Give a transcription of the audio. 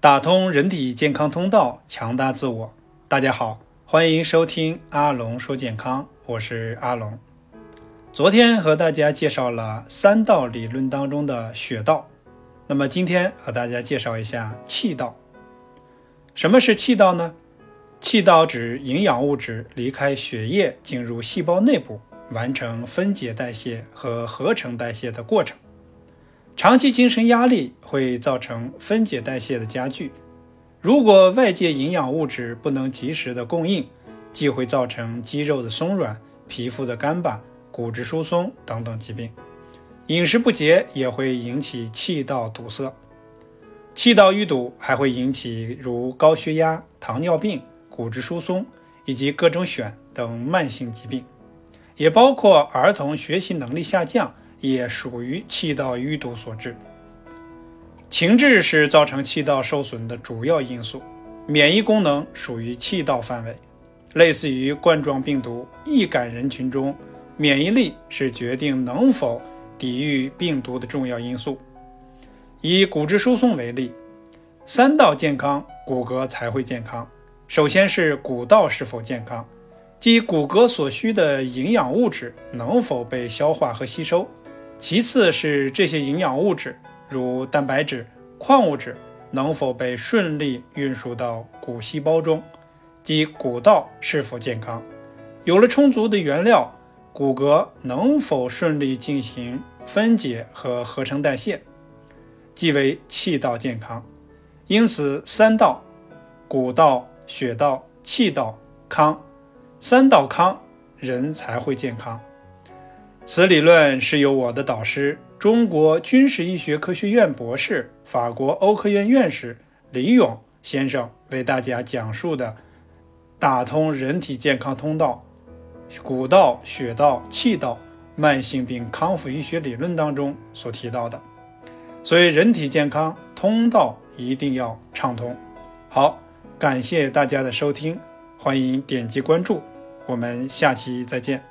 打通人体健康通道，强大自我。大家好，欢迎收听阿龙说健康，我是阿龙。昨天和大家介绍了三道理论当中的血道，那么今天和大家介绍一下气道。什么是气道呢？气道指营养物质离开血液进入细胞内部，完成分解代谢和合成代谢的过程。长期精神压力会造成分解代谢的加剧，如果外界营养物质不能及时的供应，既会造成肌肉的松软、皮肤的干巴、骨质疏松等等疾病。饮食不节也会引起气道堵塞，气道淤堵还会引起如高血压、糖尿病、骨质疏松以及各种癣等慢性疾病，也包括儿童学习能力下降。也属于气道淤堵所致。情志是造成气道受损的主要因素，免疫功能属于气道范围，类似于冠状病毒易感人群中，免疫力是决定能否抵御病毒的重要因素。以骨质疏松为例，三道健康，骨骼才会健康。首先是骨道是否健康，即骨骼所需的营养物质能否被消化和吸收。其次是这些营养物质，如蛋白质、矿物质，能否被顺利运输到骨细胞中，即骨道是否健康？有了充足的原料，骨骼能否顺利进行分解和合成代谢，即为气道健康。因此，三道：骨道、血道、气道康，三道康，人才会健康。此理论是由我的导师、中国军事医学科学院博士、法国欧科院院士李勇先生为大家讲述的打通人体健康通道、骨道、血道、气道慢性病康复医学理论当中所提到的。所以，人体健康通道一定要畅通。好，感谢大家的收听，欢迎点击关注，我们下期再见。